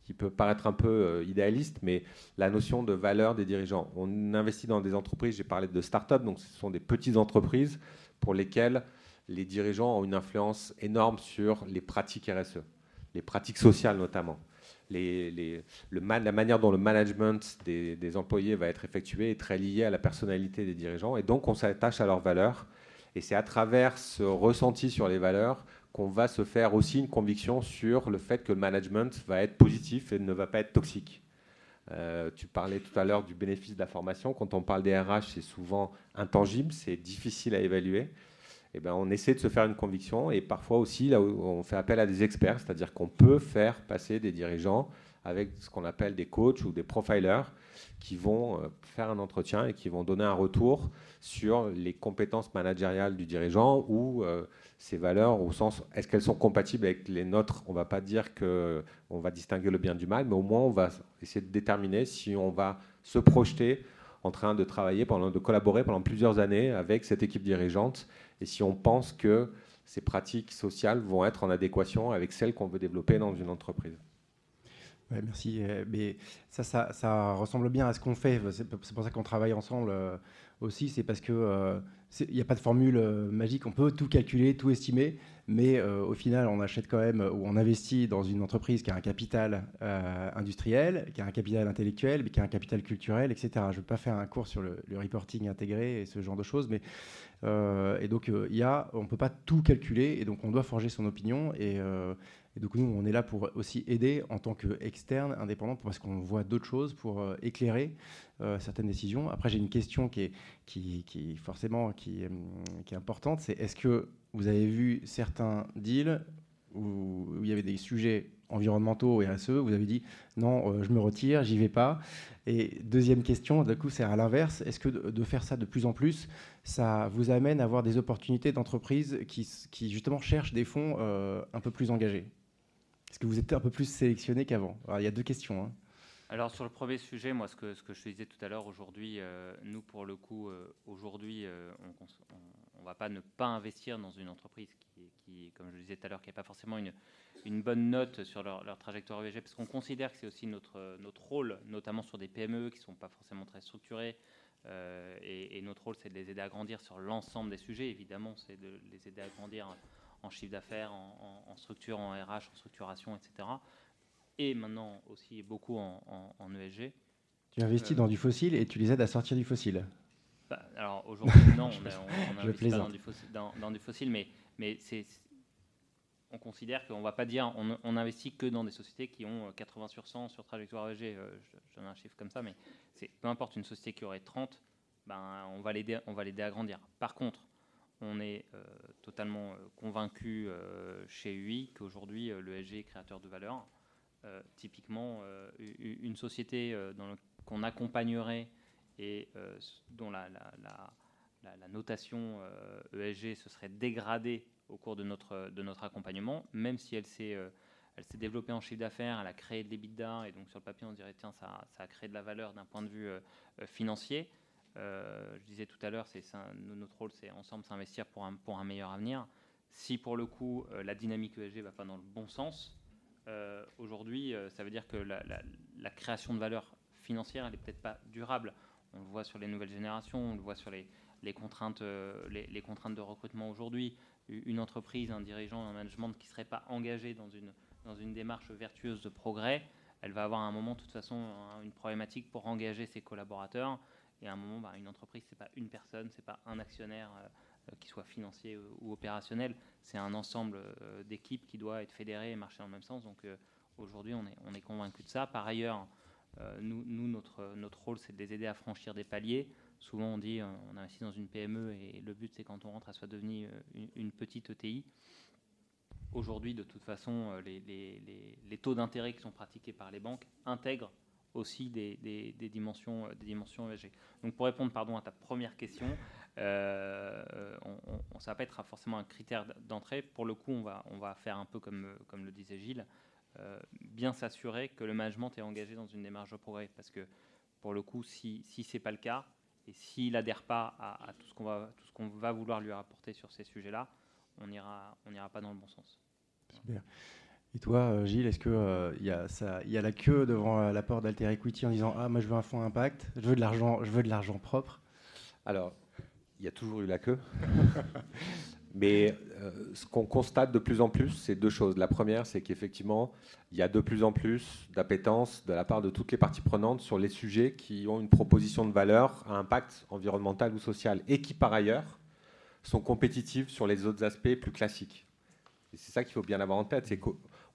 qui, peut paraître un peu idéaliste, mais la notion de valeur des dirigeants. On investit dans des entreprises. J'ai parlé de start-up, donc ce sont des petites entreprises pour lesquelles les dirigeants ont une influence énorme sur les pratiques RSE, les pratiques sociales notamment. la manière dont le management des, employés va être effectué est très liée à la personnalité des dirigeants et donc on s'attache à leurs valeurs. Et c'est à travers ce ressenti sur les valeurs qu'on va se faire aussi une conviction sur le fait que le management va être positif et ne va pas être toxique. Euh, tu parlais tout à l'heure du bénéfice de la formation. Quand on parle des RH, c'est souvent intangible, c'est difficile à évaluer. Eh ben, on essaie de se faire une conviction et parfois aussi là où on fait appel à des experts, c'est-à-dire qu'on peut faire passer des dirigeants avec ce qu'on appelle des coachs ou des profilers qui vont euh, faire un entretien et qui vont donner un retour sur les compétences managériales du dirigeant ou euh, ses valeurs au sens est-ce qu'elles sont compatibles avec les nôtres? On va pas dire qu'on va distinguer le bien du mal, mais au moins on va essayer de déterminer si on va se projeter en train de travailler, de collaborer pendant plusieurs années avec cette équipe dirigeante et si on pense que ces pratiques sociales vont être en adéquation avec celles qu'on veut développer dans une entreprise. Merci. Euh, ça, ça, ressemble bien à ce qu'on fait. C'est pour ça qu'on travaille ensemble euh, aussi. C'est parce que euh, il n'y a pas de formule magique. On peut tout calculer, tout estimer, mais au final, on achète quand même ou on investit dans une entreprise qui a un capital industriel, qui a un capital intellectuel, qui a un capital culturel, etc. Je ne veux pas faire un cours sur le, le, reporting intégré et ce genre de choses, mais euh, et donc, euh, il y a, on peut pas tout calculer, et donc on doit forger son opinion. Et, euh, donc, nous, on est là pour aussi aider en tant qu'externe, indépendant, parce qu'on voit d'autres choses, pour éclairer certaines décisions. Après, j'ai une question qui est, forcément qui, qui est importante c'est est-ce que vous avez vu certains deals où, il y avait des sujets environnementaux et RSE, vous avez dit non, je me retire, j'y vais pas. Et deuxième question, du coup, c'est à l'inverse. Est-ce que de faire ça de plus en plus, ça vous amène à avoir des opportunités d'entreprises qui, justement cherchent des fonds euh, un peu plus engagés? Est-ce que vous êtes un peu plus sélectionné qu'avant Il y a deux questions. Hein. Alors sur le premier sujet, moi, ce que, je disais tout à l'heure, aujourd'hui, euh, nous, pour le coup, euh, aujourd'hui, on ne va pas ne pas investir dans une entreprise qui, comme je le disais tout à l'heure, qui n'a pas forcément une, bonne note sur leur, trajectoire ESG, parce qu'on considère que c'est aussi notre, rôle, notamment sur des PME qui ne sont pas forcément très structurées. Euh, et, notre rôle, c'est de les aider à grandir sur l'ensemble des sujets. Évidemment, c'est de les aider à grandir en chiffre d'affaires, en, structure, en RH, en structuration, etc. Et maintenant aussi beaucoup en, ESG. Tu investis dans du fossile et tu les aides à sortir du fossile bah, Alors aujourd'hui, non, on, investit pas dans du, fossile, dans, du fossile, mais, mais c'est on considère qu'on ne va pas dire on, on, investit que dans des sociétés qui ont 80 sur 100 sur trajectoire ESG. je, donne un chiffre comme ça, mais c'est peu importe une société qui aurait 30, ben, on va l'aider à grandir. Par contre, on est euh, totalement euh, convaincu euh, chez UI qu'aujourd'hui l'ESG est créateur de valeur. typiquement, une société qu'on accompagnerait et dont la, notation ESG e se serait dégradée au cours de notre, accompagnement, même si elle s'est développée en chiffre d'affaires, elle a créé de l'EBITDA, et donc sur le papier, on dirait, tiens, ça a créé de la valeur d'un point de vue financier. Euh, je disais tout à l'heure, c'est notre rôle, c'est ensemble s'investir pour un, meilleur avenir. Si pour le coup euh, la dynamique ESG va pas dans le bon sens, euh, aujourd'hui, ça veut dire que la, création de valeur financière, elle n'est peut-être pas durable. On le voit sur les nouvelles générations, on le voit sur les, les contraintes, les, contraintes de recrutement aujourd'hui. Une entreprise, un dirigeant, un management qui ne serait pas engagé dans une, dans une démarche vertueuse de progrès, elle va avoir à un moment, de toute façon, une problématique pour engager ses collaborateurs. Et à un moment, bah, une entreprise, c'est pas une personne, c'est pas un actionnaire euh, euh, qui soit financier ou opérationnel, c'est un ensemble euh, d'équipes qui doit être fédéré et marcher dans le même sens. Donc aujourd'hui, on est, on convaincu de ça. Par ailleurs, nous, notre, rôle, c'est de les aider à franchir des paliers. Souvent, on dit on investit dans une PME et le but, c'est quand on rentre, à soit devenir une, petite ETI. Aujourd'hui, de toute façon, les taux d'intérêt qui sont pratiqués par les banques intègrent aussi des, dimensions, des dimensions ESG. Donc pour répondre pardon, à ta première question, euh, on, ça va pas être forcément un critère d'entrée. Pour le coup, on va, on va faire un peu comme, comme le disait Gilles, euh, bien s'assurer que le management est engagé dans une démarche de progrès. Parce que pour le coup, si, si ce n'est pas le cas, et s'il n'adhère pas à, tout ce qu'on va, va vouloir lui apporter sur ces sujets-là, on n'ira on ira pas dans le bon sens. Super. Et toi, euh, Gilles, est-ce qu'il euh, y, a la queue devant euh, la porte d'Alter Equity en disant Ah, moi je veux un fonds impact, je veux de l'argent, je veux de l'argent propre? Alors, il y a toujours eu la queue. Mais ce qu'on constate de plus en plus, c'est deux choses. La première, c'est qu'effectivement, il y a de plus en plus d'appétence de la part de toutes les parties prenantes sur les sujets qui ont une proposition de valeur à impact environnemental ou social et qui, par ailleurs, sont compétitifs sur les autres aspects plus classiques. Et c'est ça qu'il faut bien avoir en tête,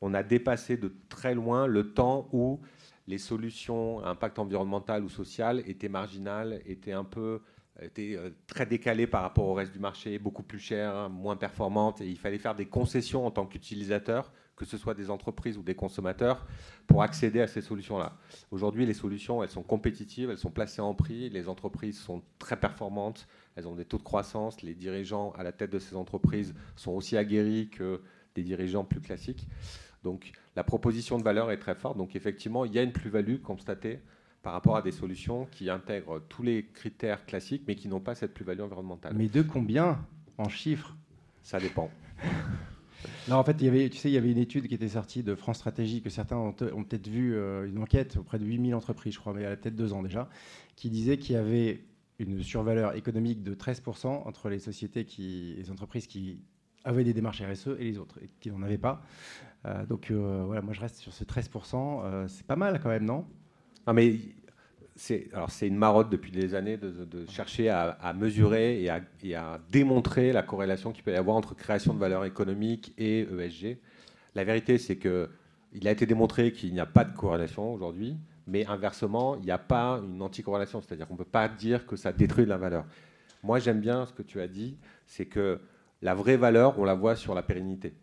on a dépassé de très loin le temps où les solutions à impact environnemental ou social étaient marginales, étaient un peu étaient euh, très décalées par rapport au reste du marché, beaucoup plus chères, moins performantes, et il fallait faire des concessions en tant qu'utilisateur, que ce soit des entreprises ou des consommateurs, pour accéder à ces solutions-là. Aujourd'hui, les solutions, elles sont compétitives, elles sont placées en prix, les entreprises sont très performantes, elles ont des taux de croissance, les dirigeants à la tête de ces entreprises sont aussi aguerris que des dirigeants plus classiques. Donc la proposition de valeur est très forte. Donc effectivement, il y a une plus-value constatée par rapport à des solutions qui intègrent tous les critères classiques, mais qui n'ont pas cette plus-value environnementale. Mais de combien en chiffres? Ça dépend. non, en fait, il y avait, tu sais, il y avait une étude qui était sortie de France Stratégie, que certains ont, peut-être vu, euh, une enquête auprès de 8000 entreprises, je crois, mais elle a peut-être deux ans déjà, qui disait qu'il y avait une survaleur économique de 13% entre les sociétés qui, les entreprises qui avaient des démarches RSE et les autres qui n'en avaient pas. Euh, donc euh, voilà, moi je reste sur ce 13%. Euh, c'est pas mal quand même, non? Non, mais c'est alors c'est une marotte depuis des années de, chercher à, mesurer et à, et démontrer la corrélation qu'il peut y avoir entre création de valeur économique et ESG. La vérité, c'est que il a été démontré qu'il n'y a pas de corrélation aujourd'hui, mais inversement, il n'y a pas une anticorrélation, c'est-à-dire qu'on ne peut pas dire que ça détruit de la valeur. Moi, j'aime bien ce que tu as dit, c'est que la vraie valeur, on la voit sur la pérennité.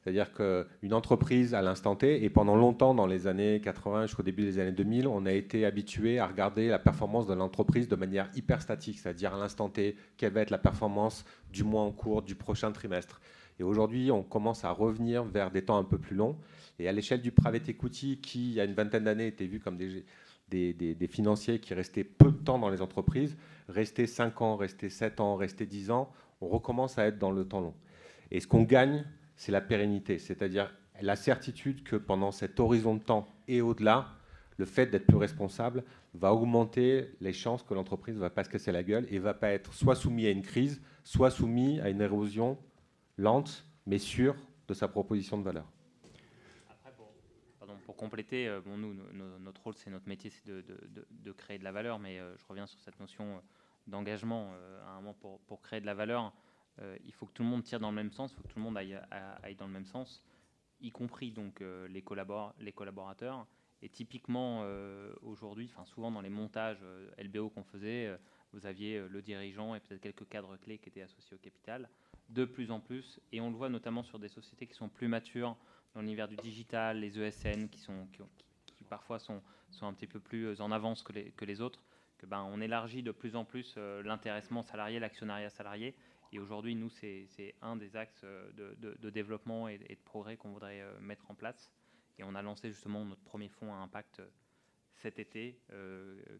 C'est-à-dire qu'une entreprise à l'instant T, et pendant longtemps dans les années 80 jusqu'au début des années 2000, on a été habitué à regarder la performance de l'entreprise de manière hyper statique, c'est-à-dire à, l'instant T, quelle va être la performance du mois en cours, du prochain trimestre. Et aujourd'hui, on commence à revenir vers des temps un peu plus longs. Et à l'échelle du private equity, qui, il y a une vingtaine d'années, était vu comme des, des, des, financiers qui restaient peu de temps dans les entreprises, rester 5 ans, rester 7 ans, rester 10 ans, on recommence à être dans le temps long. Et ce qu'on gagne, c'est la pérennité, c'est-à-dire la certitude que pendant cet horizon de temps et au-delà, le fait d'être plus responsable va augmenter les chances que l'entreprise ne va pas se casser la gueule et va pas être soit soumis à une crise, soit soumis à une érosion lente mais sûr de sa proposition de valeur. Pour, compléter, bon, nous, notre rôle, c'est notre métier, c'est de, créer de la valeur, mais je reviens sur cette notion d'engagement à un moment pour, créer de la valeur. il faut que tout le monde tire dans le même sens, il faut que tout le monde aille, dans le même sens y compris donc euh, les, collaborateurs. Et typiquement euh, aujourd'hui, enfin souvent dans les montages euh, LBO qu'on faisait, vous aviez le dirigeant et peut-être quelques cadres clés qui étaient associés au capital. De plus en plus, et on le voit notamment sur des sociétés qui sont plus matures dans l'univers du digital, les ESN qui, parfois sont, un petit peu plus en avance que les autres, ben, on élargit de plus en plus l'intéressement salarié, l'actionnariat salarié, et aujourd'hui, nous, c'est un des axes euh, de, développement et, de progrès qu'on voudrait euh, mettre en place. Et on a lancé justement notre premier fonds à impact euh, cet été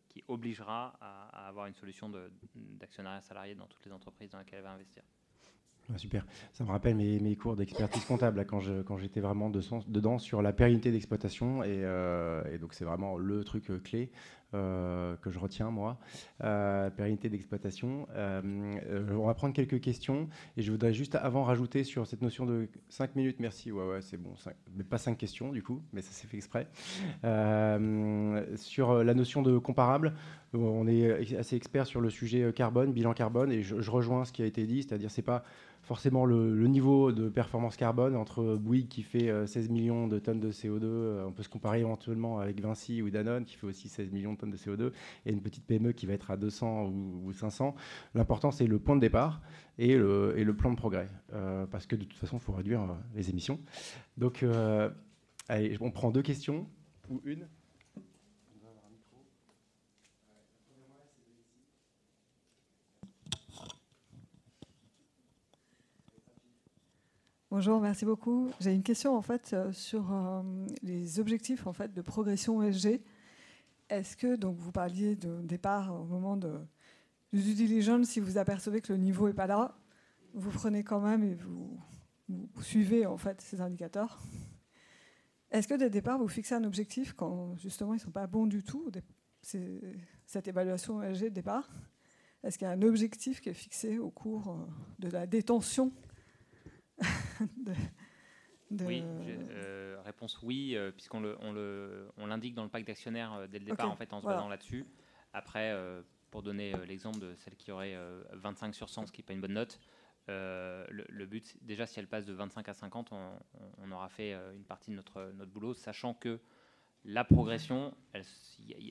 qui obligera à, avoir une solution d'actionnariat salarié dans toutes les entreprises dans lesquelles elle va investir. super. Ça me rappelle mes, cours d'expertise comptable quand j'étais vraiment de dedans sur la pérennité d'exploitation. Et, donc, c'est vraiment le truc clé. Euh, que je retiens moi, euh, pérennité d'exploitation. Euh, on va prendre quelques questions et je voudrais juste avant rajouter sur cette notion de 5 minutes, merci, ouais, ouais, c'est bon, mais pas 5 questions du coup, mais ça s'est fait exprès. sur la notion de comparable, on est assez expert sur le sujet carbone, bilan carbone, et je, je rejoins ce qui a été dit, c'est-à-dire c'est pas forcément le, niveau de performance carbone entre Bouygues qui fait 16 euh, millions de tonnes de CO2, euh, on peut se comparer éventuellement avec Vinci ou Danone qui fait aussi 16 millions de tonnes de CO2, et une petite PME qui va être à 200 ou, 500. L'important, c'est le point de départ et le, plan de progrès, euh, parce que de toute façon, il faut réduire les émissions. Donc, allez, on prend deux questions, ou une. Bonjour, merci beaucoup. J'ai une question en fait euh, sur euh, les objectifs en fait de progression ESG. Est-ce que donc vous parliez de départ au moment de du diligence, si vous apercevez que le niveau est pas là, vous prenez quand même et vous, suivez en fait ces indicateurs. Est-ce que dès le départ vous fixez un objectif quand justement ils sont pas bons du tout, cette évaluation ESG de départ? Est-ce qu'il y a un objectif qui est fixé au cours euh, de la détention Oui, euh, réponse oui, euh, puisqu'on le, on le, on l'indique dans le pacte d'actionnaires euh, dès le départ, en fait, en se basant là-dessus. Après, pour donner l'exemple de celle qui aurait 25 sur 100, ce qui n'est pas une bonne note, le, but, déjà, si elle passe de 25 à 50, on, aura fait une partie de notre, notre boulot, sachant que la progression, elle,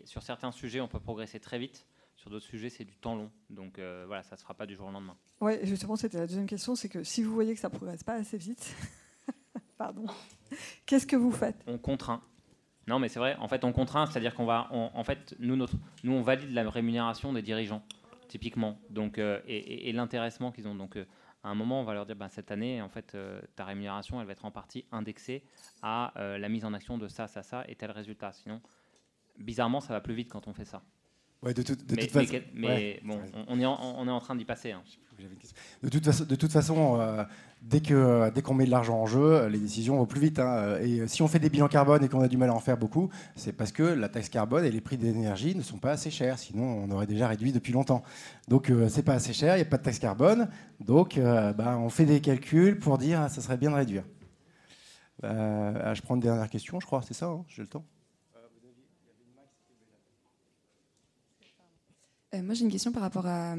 sur certains sujets, on peut progresser très vite. Sur d'autres sujets, c'est du temps long. Donc voilà, ça ne se fera pas du jour au lendemain. Oui, justement, c'était la deuxième question, c'est que si vous voyez que ça ne progresse pas assez vite, pardon, qu'est-ce que vous faites? On contraint. Non, mais c'est vrai. En fait, on contraint, c'est-à-dire qu'on va, en fait, nous, notre, nous, on valide la rémunération des dirigeants, typiquement. Donc, euh, et, l'intéressement qu'ils ont. Donc, euh, à un moment, on va leur dire, ben, cette année, en fait, euh, ta rémunération, elle va être en partie indexée à la mise en action de ça, ça, ça et tel résultat. Sinon, bizarrement, ça va plus vite quand on fait ça. Ouais, de, toute façon. Mais, bon, on, est en, on est en train d'y passer. Hein. De toute façon, de toute façon euh, dès qu'on dès qu'on met de l'argent en jeu, les décisions vont plus vite. Hein. Et si on fait des bilans carbone et qu'on a du mal à en faire beaucoup, c'est parce que la taxe carbone et les prix d'énergie ne sont pas assez chers. Sinon, on aurait déjà réduit depuis longtemps. Donc, euh, c'est pas assez cher, il n'y a pas de taxe carbone. Donc, euh, bah, on fait des calculs pour dire ah, ça serait bien de réduire. Ah, je prends une dernière question, je crois, c'est ça, hein, j'ai le temps. Moi, j'ai une question par rapport à,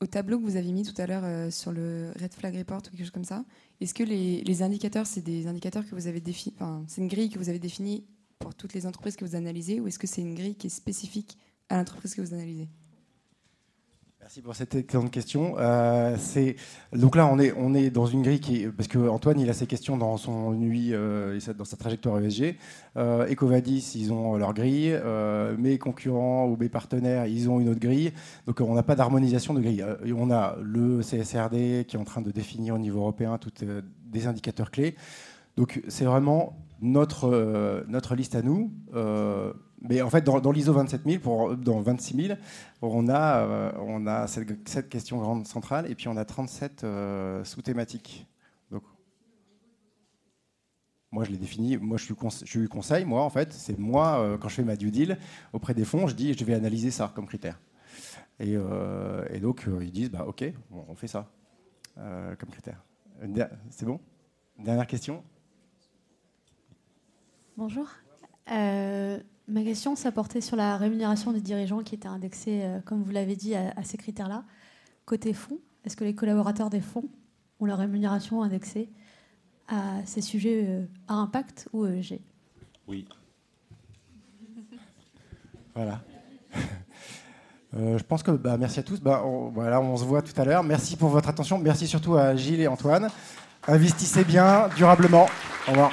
au tableau que vous avez mis tout à l'heure euh, sur le Red Flag Report ou quelque chose comme ça, est-ce que les, indicateurs, c'est des indicateurs que vous avez définis, c'est une grille que vous avez définie pour toutes les entreprises que vous analysez, ou est-ce que c'est une grille qui est spécifique à l'entreprise que vous analysez? Merci pour cette excellente question. Euh, donc là, on est, dans une grille qui parce que Antoine, il a ses questions dans son UI, euh, dans sa trajectoire ESG. Euh, Ecovadis, ils ont leur grille. Euh, mes concurrents ou mes partenaires, ils ont une autre grille. Donc on n'a pas d'harmonisation de grille. on a le CSRD qui est en train de définir au niveau européen toutes des indicateurs clés. Donc c'est vraiment notre, notre liste à nous. Mais en fait, dans, l'ISO 27000, pour, dans 26000, on a, euh, on a cette, question grande centrale et puis on a 37 euh, sous-thématiques. Moi, je l'ai défini. Moi, je suis, je conseil. Moi, en fait, c'est moi, euh, quand je fais ma due deal auprès des fonds, je dis je vais analyser ça comme critère. Et, et donc, ils disent bah, OK, on fait ça comme critère. C'est bon? Dernière question? Bonjour. Euh, ma question, ça portait sur la rémunération des dirigeants qui était indexée, euh, comme vous l'avez dit, à, ces critères-là. Côté fonds, est-ce que les collaborateurs des fonds ont leur rémunération indexée à ces sujets euh, à impact ou ESG Oui. voilà. je pense que bah, merci à tous. Bah, voilà, on se voit tout à l'heure. Merci pour votre attention. Merci surtout à Gilles et Antoine. Investissez bien, durablement. Au revoir.